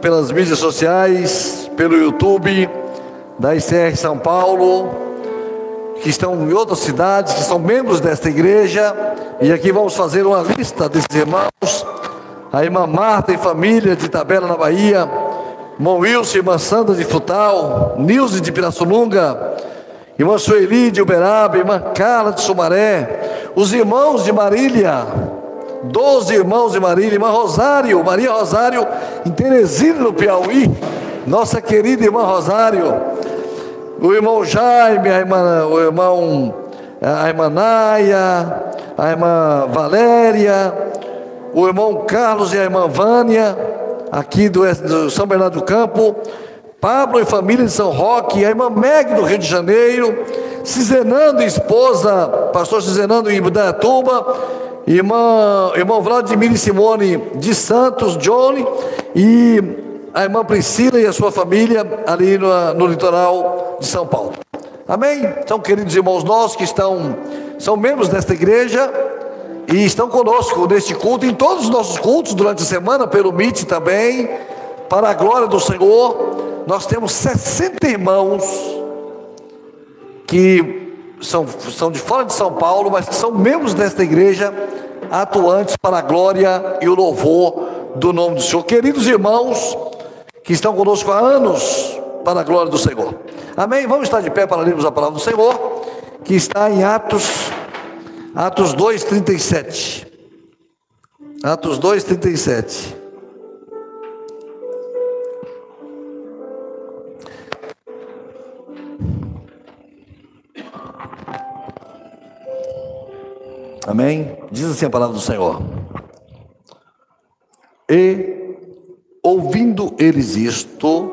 pelas mídias sociais, pelo YouTube da ICR São Paulo, que estão em outras cidades, que são membros desta igreja, e aqui vamos fazer uma lista desses irmãos. A irmã Marta e família de Tabela na Bahia, irmão Wilson, irmã Sandra de Futal, Nilce de Pirassununga, irmã Sueli de Uberaba, irmã Carla de Sumaré, os irmãos de Marília, doze irmãos de Marília, irmã Rosário, Maria Rosário, em Teresina, no Piauí, nossa querida irmã Rosário, o irmão Jaime, a irmã, o irmão, a irmã Naia, a irmã Valéria, o irmão Carlos e a irmã Vânia, aqui do, do São Bernardo do Campo, Pablo e família de São Roque, a irmã Meg do Rio de Janeiro, Cizenando esposa, pastor Cizenando em Budatuba, irmã, irmão Vladimir Simone de Santos, Johnny, e a irmã Priscila e a sua família ali no, no litoral de São Paulo. Amém? São queridos irmãos nossos que estão, são membros desta igreja e estão conosco neste culto, em todos os nossos cultos durante a semana, pelo MIT também, para a glória do Senhor. Nós temos 60 irmãos que são, são de fora de São Paulo, mas que são membros desta igreja, atuantes para a glória e o louvor do nome do Senhor. Queridos irmãos que estão conosco há anos, para a glória do Senhor. Amém? Vamos estar de pé para lermos a palavra do Senhor, que está em Atos, Atos 2, 37. Atos 2, 37. Amém? Diz assim a palavra do Senhor. E, ouvindo eles isto,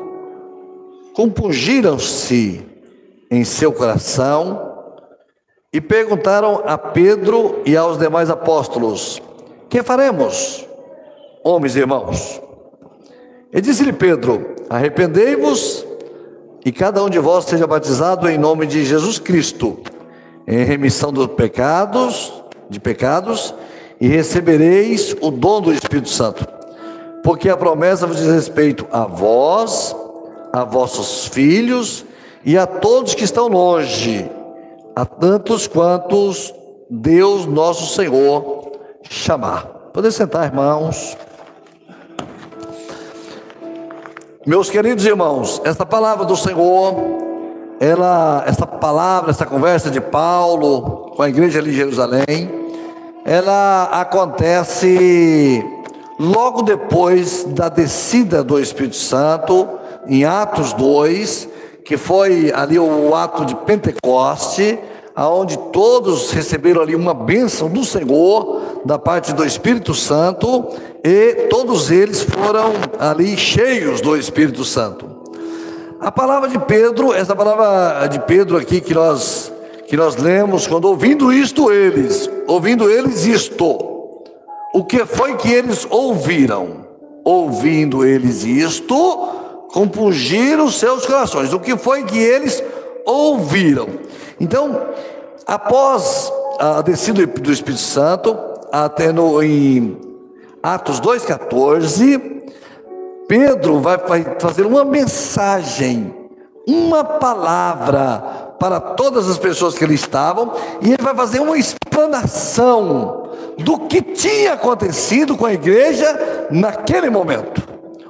compungiram-se em seu coração e perguntaram a Pedro e aos demais apóstolos: Que faremos, homens e irmãos? E disse-lhe Pedro: Arrependei-vos e cada um de vós seja batizado em nome de Jesus Cristo, em remissão dos pecados de pecados e recebereis o dom do Espírito Santo. Porque a promessa vos diz respeito a vós, a vossos filhos e a todos que estão longe, a tantos quantos Deus nosso Senhor chamar. Poder sentar, irmãos. Meus queridos irmãos, esta palavra do Senhor, ela, essa palavra, essa conversa de Paulo com a igreja ali em Jerusalém, ela acontece logo depois da descida do Espírito Santo, em Atos 2, que foi ali o ato de Pentecoste, aonde todos receberam ali uma bênção do Senhor, da parte do Espírito Santo, e todos eles foram ali cheios do Espírito Santo. A palavra de Pedro, essa palavra de Pedro aqui que nós que nós lemos, quando ouvindo isto eles, ouvindo eles isto, o que foi que eles ouviram? Ouvindo eles isto, compungiram seus corações. O que foi que eles ouviram? Então, após a descida do Espírito Santo, até no, em Atos 2,14, Pedro vai fazer uma mensagem, uma palavra para todas as pessoas que ali estavam, e ele vai fazer uma explanação do que tinha acontecido com a igreja naquele momento.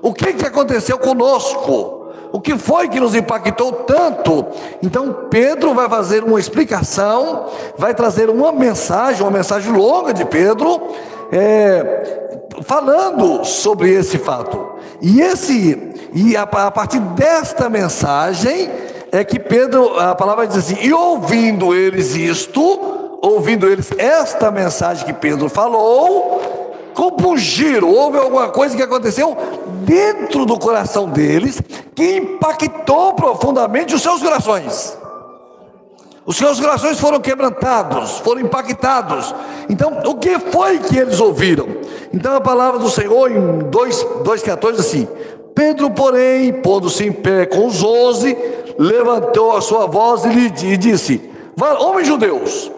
O que, que aconteceu conosco? O que foi que nos impactou tanto? Então Pedro vai fazer uma explicação, vai trazer uma mensagem, uma mensagem longa de Pedro, é, falando sobre esse fato. E esse e a, a partir desta mensagem é que Pedro, a palavra diz assim: e ouvindo eles isto, ouvindo eles esta mensagem que Pedro falou, compungiram, houve alguma coisa que aconteceu dentro do coração deles que impactou profundamente os seus corações. Os seus corações foram quebrantados, foram impactados. Então, o que foi que eles ouviram? Então, a palavra do Senhor em 2,14 assim: Pedro, porém, pondo-se em pé com os onze, levantou a sua voz e lhe disse: Homens judeus,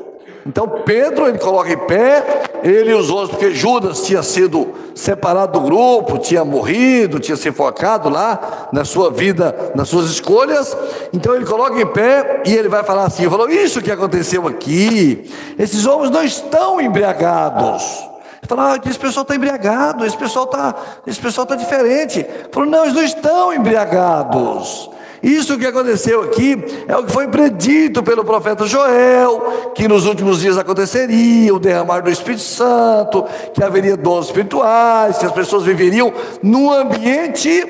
Então Pedro ele coloca em pé, ele e os outros, porque Judas tinha sido separado do grupo, tinha morrido, tinha se focado lá na sua vida, nas suas escolhas. Então ele coloca em pé e ele vai falar assim: falou, isso que aconteceu aqui, esses homens não estão embriagados. Falou, ah, esse pessoal está embriagado, esse pessoal está, está diferente. Falou, não, eles não estão embriagados. Isso que aconteceu aqui é o que foi predito pelo profeta Joel, que nos últimos dias aconteceria o derramar do Espírito Santo, que haveria dons espirituais, que as pessoas viveriam num ambiente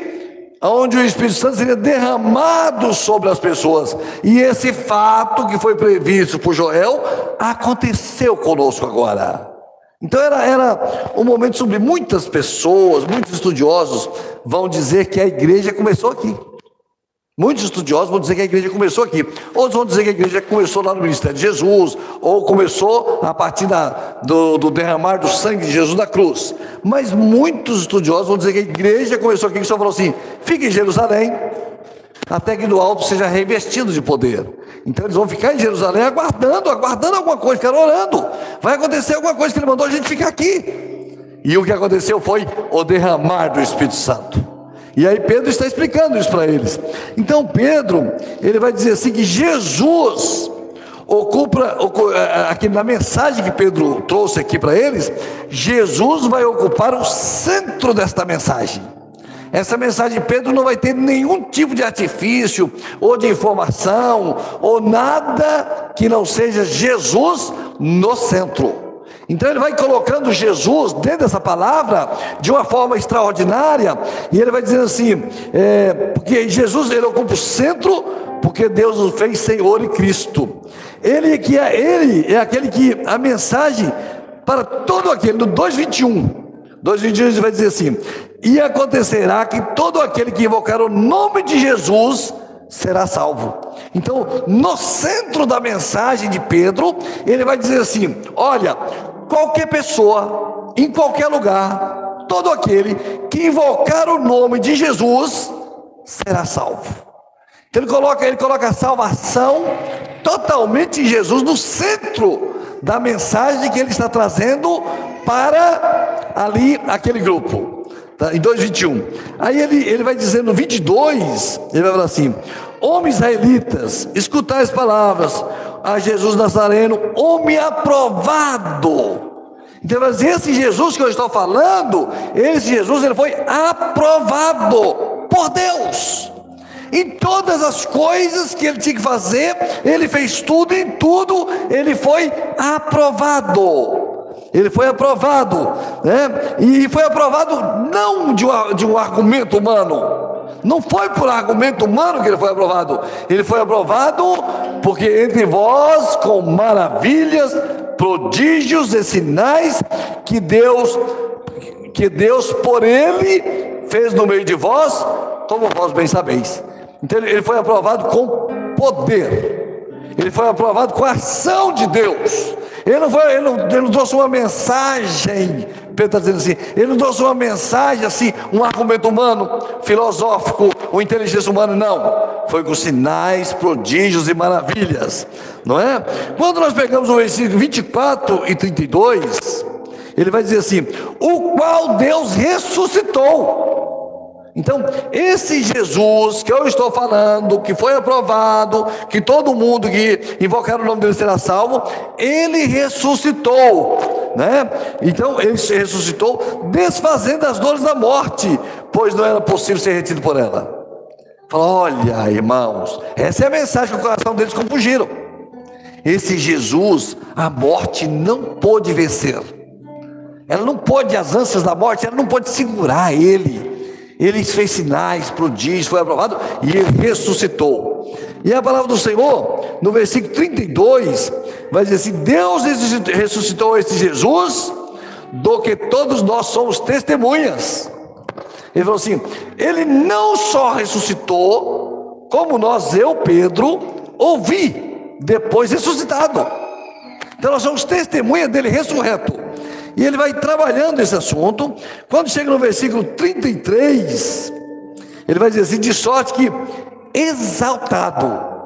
onde o Espírito Santo seria derramado sobre as pessoas. E esse fato que foi previsto por Joel aconteceu conosco agora. Então era, era um momento sobre muitas pessoas, muitos estudiosos vão dizer que a igreja começou aqui. Muitos estudiosos vão dizer que a igreja começou aqui. Outros vão dizer que a igreja começou lá no ministério de Jesus, ou começou a partir da, do, do, derramar do sangue de Jesus na cruz. Mas muitos estudiosos vão dizer que a igreja começou aqui, que Senhor falou assim: fique em Jerusalém, até que do alto seja revestido de poder. Então eles vão ficar em Jerusalém aguardando, aguardando alguma coisa, ficar orando. Vai acontecer alguma coisa que ele mandou a gente ficar aqui. E o que aconteceu foi o derramar do Espírito Santo. E aí Pedro está explicando isso para eles. Então Pedro, ele vai dizer assim que Jesus ocupa, ocupa aqui na mensagem que Pedro trouxe aqui para eles, Jesus vai ocupar o centro desta mensagem. Essa mensagem de Pedro não vai ter nenhum tipo de artifício, ou de informação, ou nada que não seja Jesus no centro. Então ele vai colocando Jesus dentro dessa palavra de uma forma extraordinária, e ele vai dizendo assim: é, porque Jesus ele ocupa o centro, porque Deus o fez Senhor e Cristo. Ele que é ele é aquele que a mensagem para todo aquele no 2:21. 2:21 ele vai dizer assim: e acontecerá que todo aquele que invocar o nome de Jesus será salvo. Então, no centro da mensagem de Pedro, ele vai dizer assim: olha, qualquer pessoa, em qualquer lugar, todo aquele que invocar o nome de Jesus será salvo. Então ele coloca, ele coloca a salvação totalmente em Jesus no centro da mensagem que ele está trazendo para ali aquele grupo. Tá? Em 2,21. Aí ele, ele vai dizendo no 22, ele vai falar assim: Homens israelitas, escutai as palavras a Jesus Nazareno, homem aprovado. Então, esse Jesus que eu estou falando, esse Jesus, ele foi aprovado por Deus. Em todas as coisas que ele tinha que fazer, ele fez tudo, em tudo ele foi aprovado. Ele foi aprovado, né? E foi aprovado não de um, de um argumento humano, não foi por argumento humano que ele foi aprovado. Ele foi aprovado porque entre vós, com maravilhas, prodígios e sinais que Deus, que Deus por ele fez no meio de vós, como vós bem sabeis. Então ele foi aprovado com poder. Ele foi aprovado com a ação de Deus. Ele não, foi, ele não, ele não trouxe uma mensagem Pedro está dizendo assim: ele não trouxe uma mensagem assim, um argumento humano, filosófico, ou inteligência humana, não. Foi com sinais, prodígios e maravilhas, não é? Quando nós pegamos o versículo 24 e 32, ele vai dizer assim: o qual Deus ressuscitou então, esse Jesus que eu estou falando, que foi aprovado, que todo mundo que invocar o nome dele será salvo, ele ressuscitou, né? Então, ele ressuscitou desfazendo as dores da morte, pois não era possível ser retido por ela. Olha, irmãos, essa é a mensagem que o coração deles confundiram. Esse Jesus, a morte não pôde vencer. Ela não pôde, as ânsias da morte, ela não pôde segurar ele ele fez sinais, prodígios, foi aprovado e ele ressuscitou. E a palavra do Senhor, no versículo 32, vai dizer assim: Deus ressuscitou esse Jesus, do que todos nós somos testemunhas. Ele falou assim: Ele não só ressuscitou, como nós, eu, Pedro, ouvi, depois ressuscitado. Então nós somos testemunha dele ressurreto. E ele vai trabalhando esse assunto. Quando chega no versículo 33, ele vai dizer assim: de sorte que exaltado.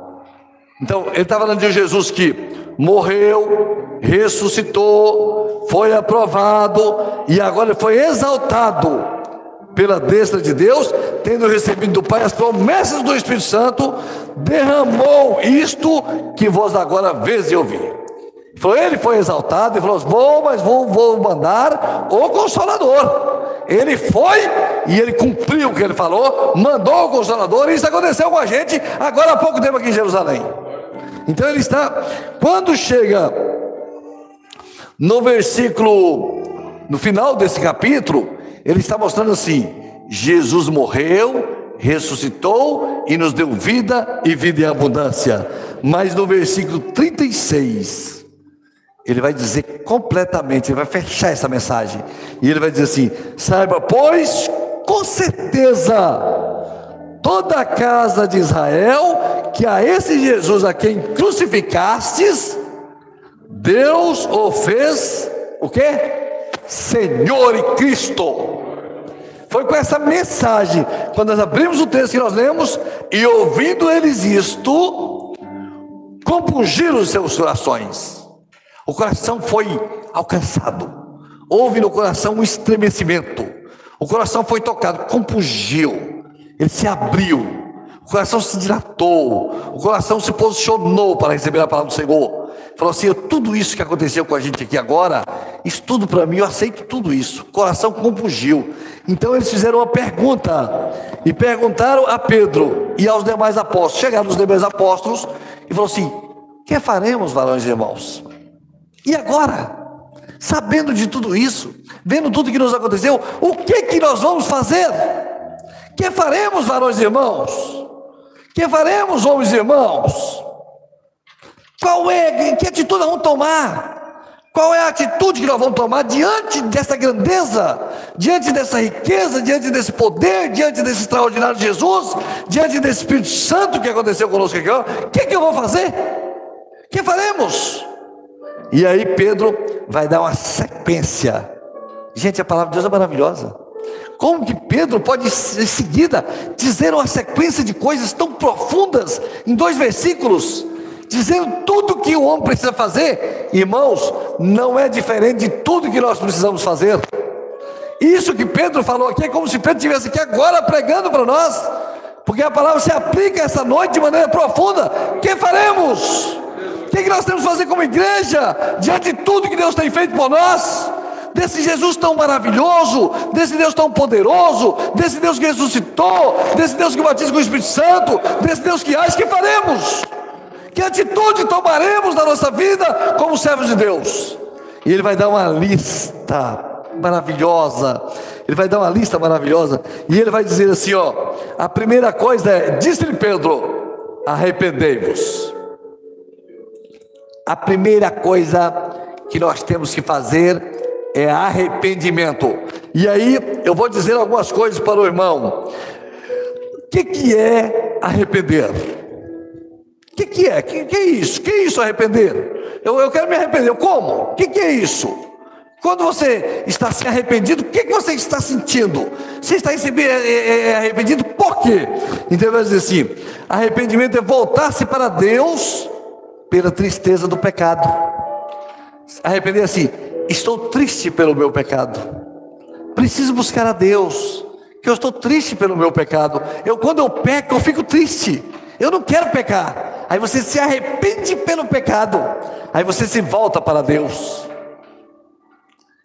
Então, ele está falando de Jesus que morreu, ressuscitou, foi aprovado e agora foi exaltado pela destra de Deus, tendo recebido do Pai as promessas do Espírito Santo, derramou isto que vós agora vês e ouvir. Falou, ele foi exaltado e falou: Vou, mas vou, vou mandar o Consolador. Ele foi e ele cumpriu o que ele falou, mandou o Consolador, e isso aconteceu com a gente agora há pouco tempo aqui em Jerusalém. Então ele está, quando chega no versículo, no final desse capítulo, ele está mostrando assim: Jesus morreu, ressuscitou e nos deu vida e vida em abundância. Mas no versículo 36, ele vai dizer completamente, ele vai fechar essa mensagem. E ele vai dizer assim: saiba, pois, com certeza, toda a casa de Israel, que a esse Jesus a quem crucificastes, Deus o fez o que? Senhor e Cristo. Foi com essa mensagem, quando nós abrimos o texto que nós lemos, e ouvindo eles isto, compungiram os seus corações o coração foi alcançado. Houve no coração um estremecimento. O coração foi tocado, compungiu. Ele se abriu. O coração se dilatou. O coração se posicionou para receber a palavra do Senhor. Falou assim: tudo isso que aconteceu com a gente aqui agora, isso tudo para mim, eu aceito tudo isso. O coração compungiu. Então eles fizeram uma pergunta. E perguntaram a Pedro e aos demais apóstolos. Chegaram os demais apóstolos e falou assim: que faremos, varões e irmãos? E agora? Sabendo de tudo isso, vendo tudo que nos aconteceu, o que que nós vamos fazer? Que faremos, varões e irmãos? Que faremos, homens e irmãos? Qual é, que atitude vamos tomar? Qual é a atitude que nós vamos tomar diante dessa grandeza, diante dessa riqueza, diante desse poder, diante desse extraordinário Jesus, diante desse Espírito Santo que aconteceu conosco aqui? O que, que eu vou fazer? O que faremos? E aí Pedro vai dar uma sequência. Gente, a palavra de Deus é maravilhosa. Como que Pedro pode em seguida dizer uma sequência de coisas tão profundas em dois versículos, dizendo tudo que o homem precisa fazer? Irmãos, não é diferente de tudo que nós precisamos fazer. Isso que Pedro falou aqui é como se Pedro estivesse aqui agora pregando para nós, porque a palavra se aplica essa noite de maneira profunda. O que faremos? O que, que nós temos que fazer como igreja, diante de tudo que Deus tem feito por nós? Desse Jesus tão maravilhoso, desse Deus tão poderoso, desse Deus que ressuscitou, desse Deus que batiza com o Espírito Santo, desse Deus que age, que faremos? Que atitude tomaremos na nossa vida como servos de Deus? E ele vai dar uma lista maravilhosa. Ele vai dar uma lista maravilhosa. E ele vai dizer assim: ó, a primeira coisa é, disse-lhe Pedro, arrependei-vos. A primeira coisa que nós temos que fazer é arrependimento. E aí eu vou dizer algumas coisas para o irmão. O que, que é arrepender? O que, que é? O que, que, é isso? O que é isso arrepender? Eu, eu quero me arrepender. Como? O que, que é isso? Quando você está se arrependido, o que, que você está sentindo? Você está é, é, é arrependido por quê? Então vai dizer assim: arrependimento é voltar-se para Deus pela tristeza do pecado. Arrepender assim, estou triste pelo meu pecado. Preciso buscar a Deus, que eu estou triste pelo meu pecado. Eu quando eu peco, eu fico triste. Eu não quero pecar. Aí você se arrepende pelo pecado. Aí você se volta para Deus.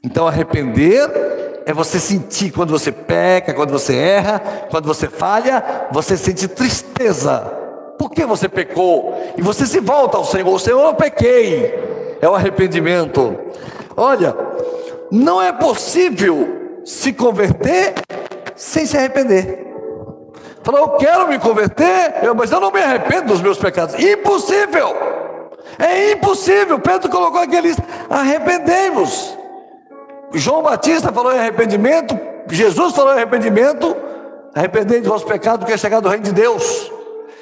Então arrepender é você sentir quando você peca, quando você erra, quando você falha, você sente tristeza por que você pecou? E você se volta ao Senhor, Senhor, eu pequei. É o arrependimento. Olha, não é possível se converter sem se arrepender. Falou, eu quero me converter, mas eu não me arrependo dos meus pecados. Impossível! É impossível. Pedro colocou aqui a lista: arrependemos. João Batista falou em arrependimento, Jesus falou em arrependimento. Arrependei de vossos pecados, que é chegado o reino de Deus.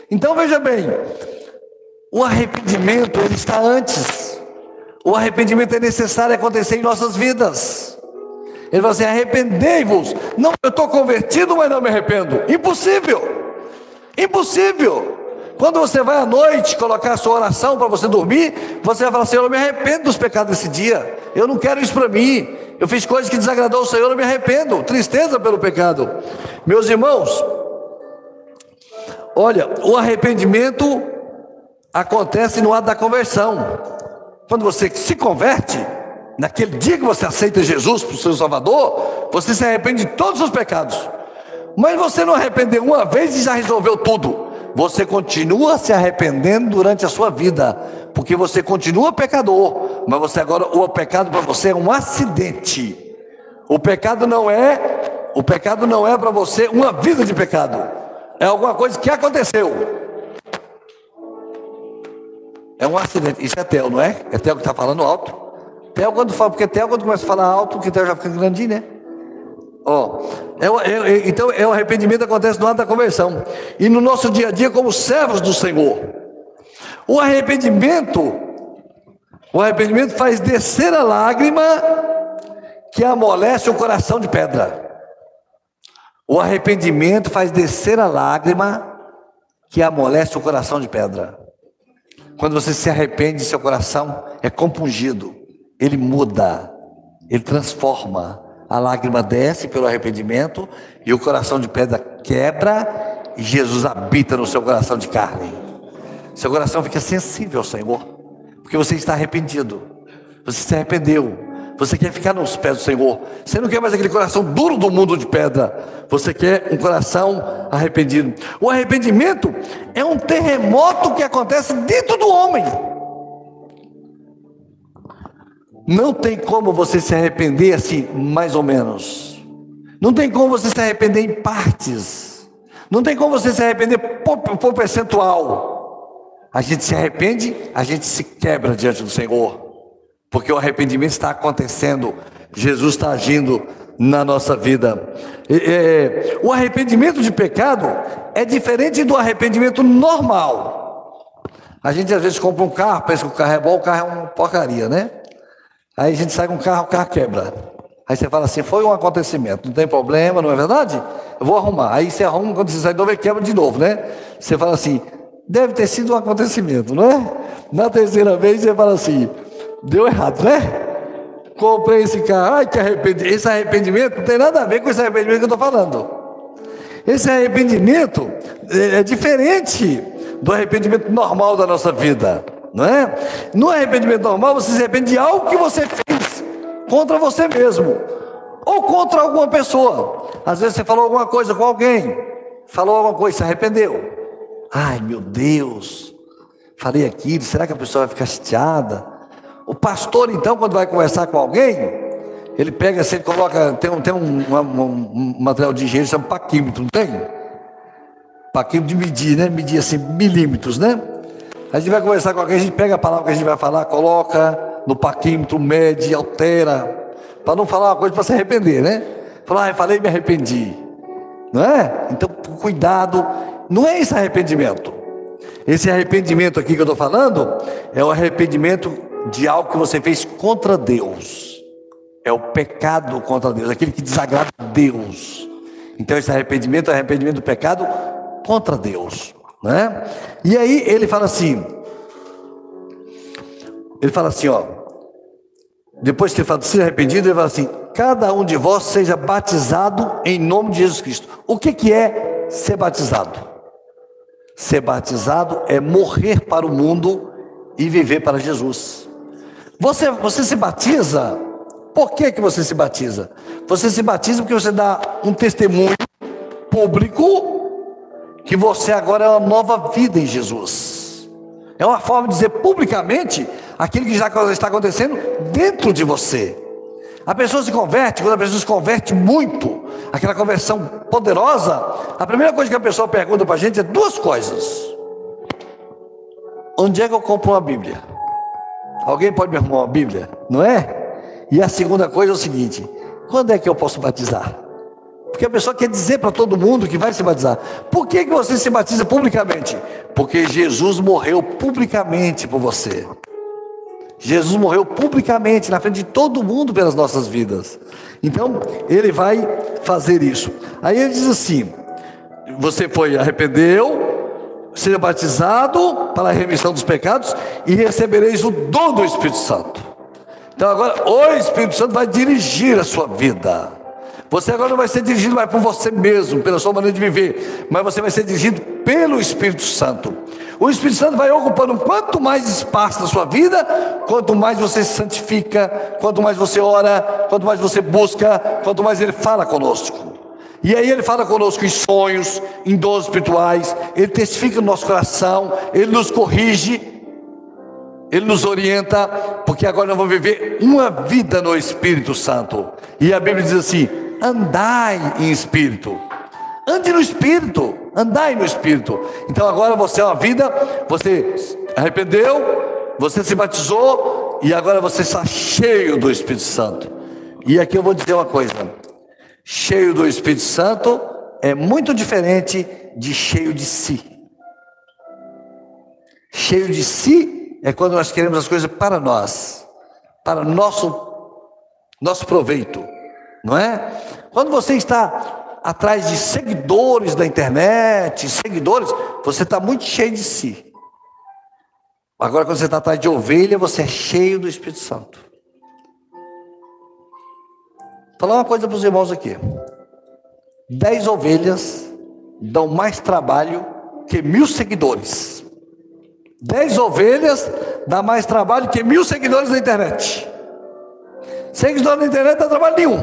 Então veja bem, o arrependimento ele está antes. O arrependimento é necessário acontecer em nossas vidas. Ele vai assim: arrependei-vos. Não, eu estou convertido, mas não me arrependo. Impossível. Impossível. Quando você vai à noite colocar a sua oração para você dormir, você vai falar: Senhor, eu me arrependo dos pecados desse dia. Eu não quero isso para mim. Eu fiz coisas que desagradou o Senhor, eu me arrependo. Tristeza pelo pecado. Meus irmãos, olha, o arrependimento acontece no ato da conversão. Quando você se converte, naquele dia que você aceita Jesus para o seu Salvador, você se arrepende de todos os seus pecados. Mas você não arrependeu uma vez e já resolveu tudo. Você continua se arrependendo durante a sua vida, porque você continua pecador, mas você agora o pecado para você é um acidente. O pecado não é, o pecado não é para você uma vida de pecado. É alguma coisa que aconteceu. É um acidente. Isso é Theo, não é? É Theo que está falando alto. Theo quando fala, porque Theo quando começa a falar alto, que Theo já fica grandinho, né? Ó, é, é, é, então é o arrependimento acontece no ato da conversão. E no nosso dia a dia, como servos do Senhor. O arrependimento, o arrependimento faz descer a lágrima que amolece o coração de pedra. O arrependimento faz descer a lágrima que amolece o coração de pedra. Quando você se arrepende, seu coração é compungido, ele muda, ele transforma. A lágrima desce pelo arrependimento e o coração de pedra quebra e Jesus habita no seu coração de carne. Seu coração fica sensível ao Senhor, porque você está arrependido. Você se arrependeu. Você quer ficar nos pés do Senhor. Você não quer mais aquele coração duro do mundo de pedra. Você quer um coração arrependido. O arrependimento é um terremoto que acontece dentro do homem. Não tem como você se arrepender assim, mais ou menos. Não tem como você se arrepender em partes. Não tem como você se arrepender por, por percentual. A gente se arrepende, a gente se quebra diante do Senhor porque o arrependimento está acontecendo, Jesus está agindo na nossa vida. O arrependimento de pecado é diferente do arrependimento normal. A gente às vezes compra um carro, pensa que o carro é bom, o carro é uma porcaria, né? Aí a gente sai com um carro, o carro quebra. Aí você fala assim, foi um acontecimento, não tem problema, não é verdade? Eu vou arrumar. Aí você arruma, quando você sai de novo, ele quebra de novo, né? Você fala assim, deve ter sido um acontecimento, não é? Na terceira vez você fala assim, Deu errado, né? Comprei esse carro, ai que arrependimento. Esse arrependimento não tem nada a ver com esse arrependimento que eu estou falando. Esse arrependimento é, é diferente do arrependimento normal da nossa vida, não é? No arrependimento normal, você se arrepende de algo que você fez contra você mesmo ou contra alguma pessoa. Às vezes você falou alguma coisa com alguém, falou alguma coisa, se arrependeu. Ai meu Deus, falei aquilo, será que a pessoa vai ficar chateada? O pastor, então, quando vai conversar com alguém, ele pega assim, ele coloca, tem um, tem um, um, um material de engenheiro chama paquímetro, não tem? Paquímetro de medir, né? Medir assim, milímetros, né? A gente vai conversar com alguém, a gente pega a palavra que a gente vai falar, coloca no paquímetro, mede, altera, para não falar uma coisa para se arrepender, né? Falar, ah, falei e me arrependi. Não é? Então, cuidado, não é esse arrependimento. Esse arrependimento aqui que eu estou falando é o arrependimento de algo que você fez contra Deus. É o pecado contra Deus, aquele que desagrada a Deus. Então esse arrependimento é arrependimento do pecado contra Deus, né? E aí ele fala assim, ele fala assim, ó, depois que ele fala ser arrependido, ele fala assim: cada um de vós seja batizado em nome de Jesus Cristo. O que, que é ser batizado? Ser batizado é morrer para o mundo e viver para Jesus. Você, você se batiza? Por que, que você se batiza? Você se batiza porque você dá um testemunho público que você agora é uma nova vida em Jesus. É uma forma de dizer publicamente aquilo que já está acontecendo dentro de você. A pessoa se converte, quando a pessoa se converte muito, aquela conversão poderosa, a primeira coisa que a pessoa pergunta para a gente é duas coisas: Onde é que eu compro uma Bíblia? Alguém pode me arrumar uma Bíblia? Não é? E a segunda coisa é o seguinte: quando é que eu posso batizar? Porque a pessoa quer dizer para todo mundo que vai se batizar. Por que, que você se batiza publicamente? Porque Jesus morreu publicamente por você. Jesus morreu publicamente na frente de todo mundo pelas nossas vidas. Então, ele vai fazer isso. Aí ele diz assim: você foi arrependeu, seja batizado para a remissão dos pecados e recebereis o dom do Espírito Santo. Então agora o Espírito Santo vai dirigir a sua vida. Você agora não vai ser dirigido mais por você mesmo, pela sua maneira de viver, mas você vai ser dirigido pelo Espírito Santo. O Espírito Santo vai ocupando quanto mais espaço na sua vida, quanto mais você se santifica, quanto mais você ora, quanto mais você busca, quanto mais ele fala conosco. E aí ele fala conosco em sonhos, em dons espirituais, ele testifica no nosso coração, ele nos corrige, ele nos orienta, porque agora nós vamos viver uma vida no Espírito Santo. E a Bíblia diz assim: andai em espírito. Ande no espírito, andai no espírito. Então agora você é uma vida, você arrependeu, você se batizou e agora você está cheio do Espírito Santo. E aqui eu vou dizer uma coisa: cheio do Espírito Santo é muito diferente de cheio de si. Cheio de si é quando nós queremos as coisas para nós, para nosso nosso proveito, não é? Quando você está atrás de seguidores da internet, seguidores, você está muito cheio de si. Agora, quando você está atrás de ovelha, você é cheio do Espírito Santo. Falar uma coisa para os irmãos aqui: dez ovelhas dão mais trabalho que mil seguidores. Dez ovelhas dá mais trabalho que mil seguidores na internet. Seguidores na internet dá trabalho nenhum.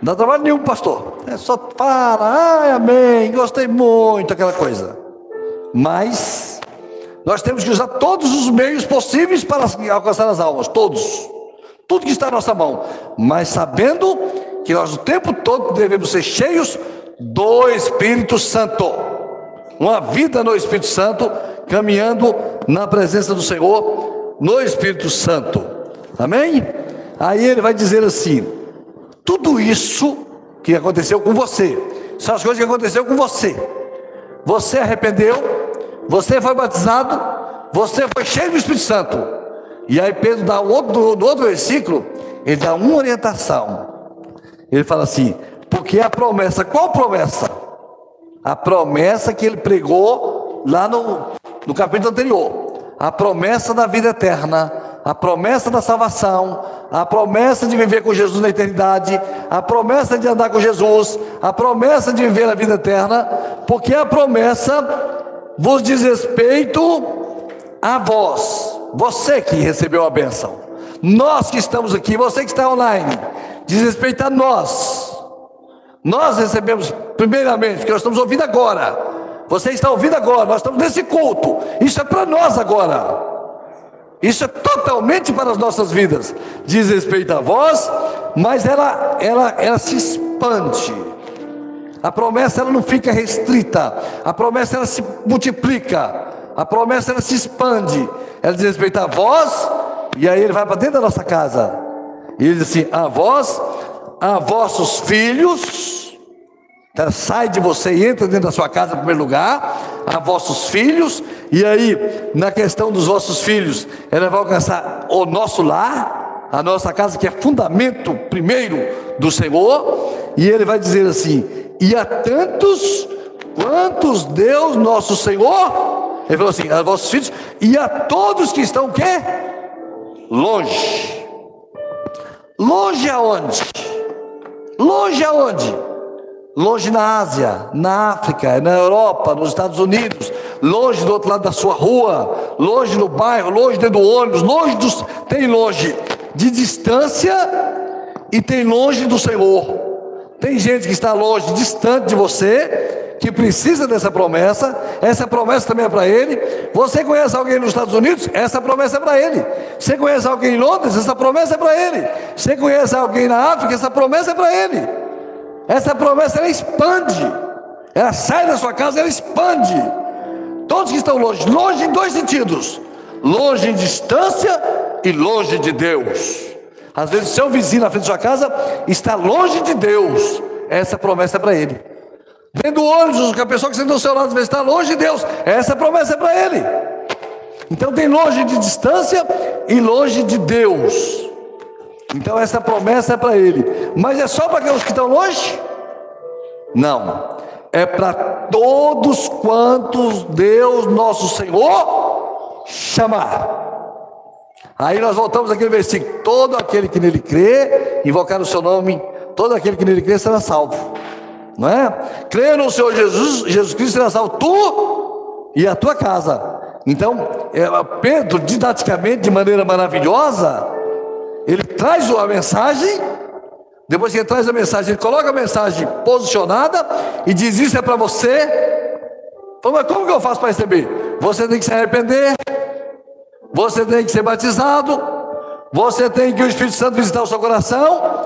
Não dá trabalho nenhum, pastor. É só para, ai, amém, gostei muito, aquela coisa. Mas nós temos que usar todos os meios possíveis para alcançar as almas, todos tudo que está na nossa mão, mas sabendo que nós o tempo todo devemos ser cheios do Espírito Santo. Uma vida no Espírito Santo, caminhando na presença do Senhor, no Espírito Santo. Amém? Aí ele vai dizer assim: tudo isso que aconteceu com você, são as coisas que aconteceu com você. Você arrependeu, você foi batizado, você foi cheio do Espírito Santo. E aí Pedro dá outro, no outro versículo, ele dá uma orientação. Ele fala assim: porque a promessa, qual promessa? A promessa que ele pregou lá no, no capítulo anterior. A promessa da vida eterna, a promessa da salvação, a promessa de viver com Jesus na eternidade, a promessa de andar com Jesus, a promessa de viver a vida eterna, porque a promessa vos diz respeito a vós você que recebeu a benção, nós que estamos aqui, você que está online, diz respeito a nós. Nós recebemos, primeiramente, que nós estamos ouvindo agora. Você está ouvindo agora, nós estamos nesse culto. Isso é para nós agora. Isso é totalmente para as nossas vidas. Diz respeito a vós, mas ela, ela, ela se expande. A promessa ela não fica restrita. A promessa ela se multiplica. A promessa ela se expande. Ela diz respeito a vós, e aí ele vai para dentro da nossa casa. E ele diz assim: a vós, a vossos filhos. Então, sai de você e entra dentro da sua casa em primeiro lugar, a vossos filhos, e aí, na questão dos vossos filhos, ela vai alcançar o nosso lar, a nossa casa, que é fundamento primeiro do Senhor, e ele vai dizer assim: e a tantos quantos Deus nosso Senhor ele falou assim: a vossos filhos e a todos que estão quê? Longe. Longe aonde? Longe aonde? Longe na Ásia, na África, na Europa, nos Estados Unidos, longe do outro lado da sua rua, longe no bairro, longe dentro do ônibus, longe dos. Tem longe de distância e tem longe do Senhor. Tem gente que está longe, distante de você, que precisa dessa promessa, essa promessa também é para ele. Você conhece alguém nos Estados Unidos? Essa promessa é para ele. Você conhece alguém em Londres? Essa promessa é para ele. Você conhece alguém na África? Essa promessa é para ele. Essa promessa ela expande. Ela sai da sua casa, ela expande. Todos que estão longe, longe em dois sentidos: longe em distância e longe de Deus. Às vezes, seu vizinho na frente da sua casa está longe de Deus. Essa promessa é para ele. Dentro do ônibus, a pessoa que está do seu lado, às vezes está longe de Deus. Essa promessa é para ele. Então tem longe de distância e longe de Deus. Então essa promessa é para ele. Mas é só para aqueles que estão longe? Não. é para todos quantos Deus nosso Senhor chamar. Aí nós voltamos àquele versículo: todo aquele que nele crê, invocar o seu nome, todo aquele que nele crê será salvo. Não é? Crê no Senhor Jesus, Jesus Cristo será salvo, tu e a tua casa. Então, é, Pedro, didaticamente, de maneira maravilhosa, ele traz uma mensagem, depois que ele traz a mensagem, ele coloca a mensagem posicionada e diz: Isso é para você. Fala, mas como que eu faço para receber? Você tem que se arrepender, você tem que ser batizado, você tem que o Espírito Santo visitar o seu coração.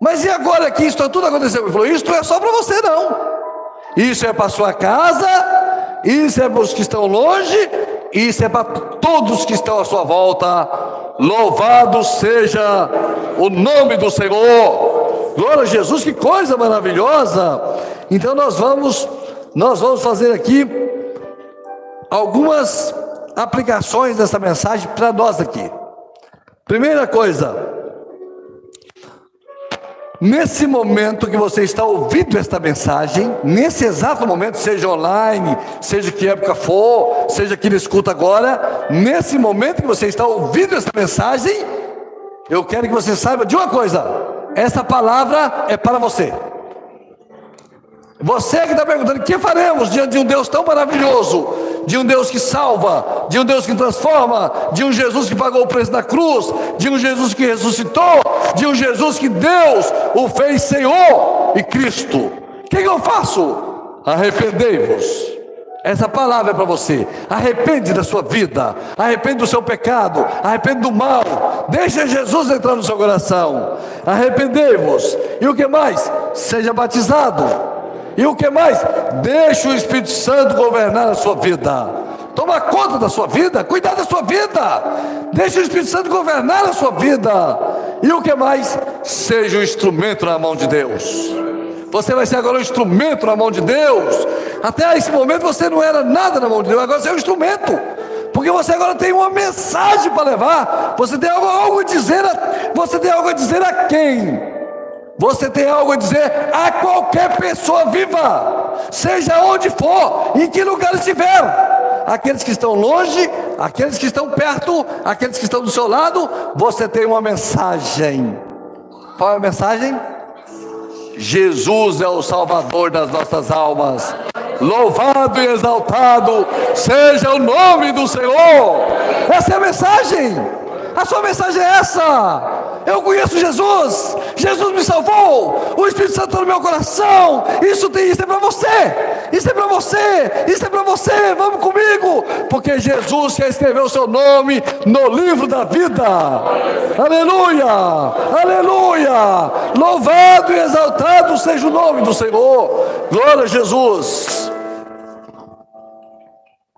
Mas e agora que isso tudo aconteceu? Ele falou: Isso não é só para você, não. Isso é para sua casa, isso é para os que estão longe, isso é para todos que estão à sua volta. Louvado seja o nome do Senhor. Glória a Jesus, que coisa maravilhosa. Então nós vamos nós vamos fazer aqui algumas aplicações dessa mensagem para nós aqui. Primeira coisa, Nesse momento que você está ouvindo esta mensagem, nesse exato momento, seja online, seja que época for, seja que ele escuta agora, nesse momento que você está ouvindo esta mensagem, eu quero que você saiba de uma coisa: essa palavra é para você. Você que está perguntando: o que faremos diante de um Deus tão maravilhoso, de um Deus que salva, de um Deus que transforma, de um Jesus que pagou o preço da cruz, de um Jesus que ressuscitou, de um Jesus que Deus o fez Senhor e Cristo? O que, eu faço? Arrependei-vos. Essa palavra é para você. Arrepende da sua vida, arrepende do seu pecado, arrepende do mal. Deixa Jesus entrar no seu coração. Arrependei-vos. E o que mais? Seja batizado e o que mais? Deixe o Espírito Santo governar a sua vida. Toma conta da sua vida, cuidar da sua vida. Deixe o Espírito Santo governar a sua vida. E o que mais? Seja um instrumento na mão de Deus. Você vai ser agora um instrumento na mão de Deus. Até esse momento você não era nada na mão de Deus, agora você é um instrumento. Porque você agora tem uma mensagem para levar. Você tem algo, algo a dizer. A, você tem algo a dizer a quem? Você tem algo a dizer a qualquer pessoa viva, seja onde for, em que lugar estiver. Aqueles que estão longe, aqueles que estão perto, aqueles que estão do seu lado, você tem uma mensagem. Qual é a mensagem? Jesus é o Salvador das nossas almas. Louvado e exaltado seja o nome do Senhor. Essa é a mensagem. A sua mensagem é essa. Eu conheço Jesus, Jesus me salvou, o Espírito Santo está no meu coração. Isso tem, isso é para você, isso é para você, isso é para você. Vamos comigo, porque Jesus quer escrever o seu nome no livro da vida. Aleluia, aleluia. Louvado e exaltado seja o nome do Senhor. Glória a Jesus.